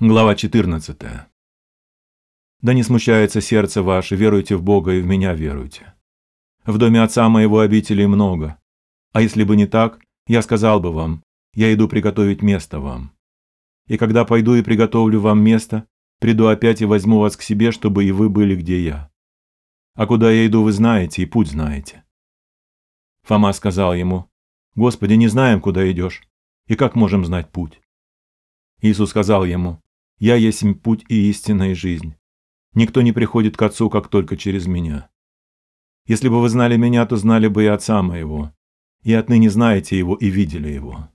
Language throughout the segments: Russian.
Глава 14. Да не смущается сердце ваше, веруйте в Бога и в меня веруйте. В доме отца моего обителей много. А если бы не так, я сказал бы вам, я иду приготовить место вам. И когда пойду и приготовлю вам место, приду опять и возьму вас к себе, чтобы и вы были, где я. А куда я иду, вы знаете, и путь знаете. Фома сказал ему, Господи, не знаем, куда идешь, и как можем знать путь? Иисус сказал ему, «Я есть путь и истина и жизнь. Никто не приходит к Отцу, как только через Меня. Если бы вы знали Меня, то знали бы и Отца Моего, и отныне знаете Его и видели Его».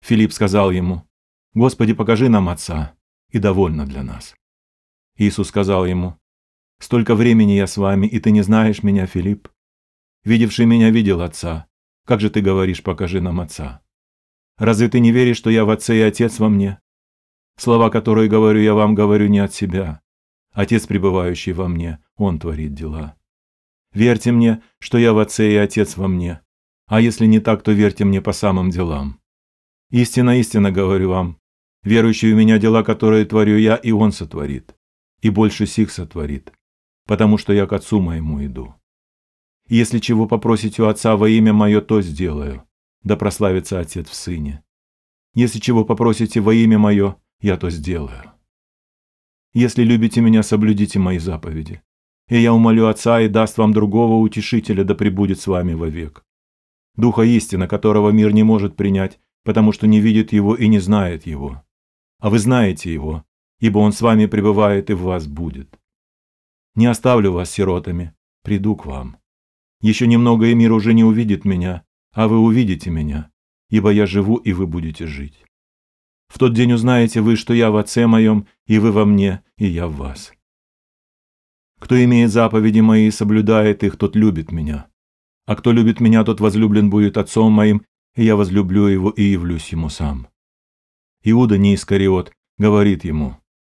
Филипп сказал ему, «Господи, покажи нам Отца, и довольно для нас». Иисус сказал ему, «Столько времени я с вами, и ты не знаешь Меня, Филипп? Видевший Меня видел Отца. Как же ты говоришь, покажи нам Отца?» Разве ты не веришь, что я в Отце и Отец во мне? Слова, которые говорю я вам, говорю не от себя. Отец, пребывающий во мне, Он творит дела. Верьте мне, что я в Отце и Отец во мне. А если не так, то верьте мне по самым делам. Истинно, истинно говорю вам, верующий в меня дела, которые творю я, и Он сотворит. И больше сих сотворит, потому что я к Отцу моему иду. если чего попросите у Отца во имя Мое, то сделаю да прославится Отец в Сыне. Если чего попросите во имя Мое, я то сделаю. Если любите Меня, соблюдите Мои заповеди. И я умолю Отца и даст вам другого утешителя, да пребудет с вами вовек. Духа истины, которого мир не может принять, потому что не видит его и не знает его. А вы знаете его, ибо он с вами пребывает и в вас будет. Не оставлю вас сиротами, приду к вам. Еще немного, и мир уже не увидит меня, а вы увидите меня, ибо я живу, и вы будете жить. В тот день узнаете вы, что я в Отце моем, и вы во мне, и я в вас. Кто имеет заповеди мои и соблюдает их, тот любит меня. А кто любит меня, тот возлюблен будет Отцом моим, и я возлюблю его и явлюсь ему сам. Иуда не Искариот говорит ему,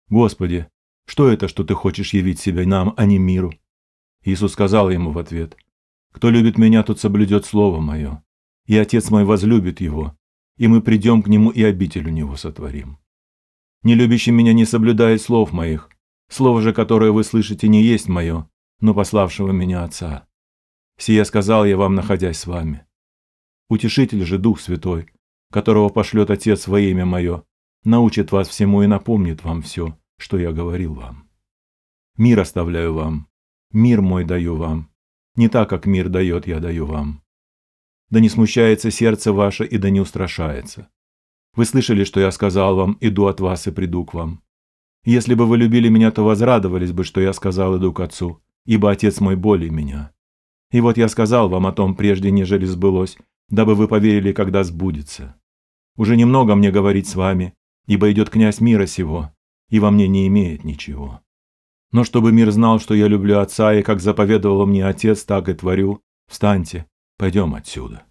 «Господи, что это, что ты хочешь явить себя нам, а не миру?» Иисус сказал ему в ответ, «Кто любит меня, тот соблюдет слово мое и Отец мой возлюбит его, и мы придем к нему и обитель у него сотворим. Не любящий меня не соблюдает слов моих, слово же, которое вы слышите, не есть мое, но пославшего меня Отца. Сие сказал я вам, находясь с вами. Утешитель же Дух Святой, которого пошлет Отец во имя мое, научит вас всему и напомнит вам все, что я говорил вам. Мир оставляю вам, мир мой даю вам, не так, как мир дает, я даю вам. Да не смущается сердце ваше и да не устрашается. Вы слышали, что я сказал вам, иду от вас и приду к вам. Если бы вы любили меня, то возрадовались бы, что я сказал, иду к Отцу, ибо Отец мой более меня. И вот я сказал вам о том прежде, нежели сбылось, дабы вы поверили, когда сбудется. Уже немного мне говорить с вами, ибо идет князь мира сего, и во мне не имеет ничего. Но чтобы мир знал, что я люблю Отца, и как заповедовал мне Отец, так и творю, встаньте, Пойдем отсюда.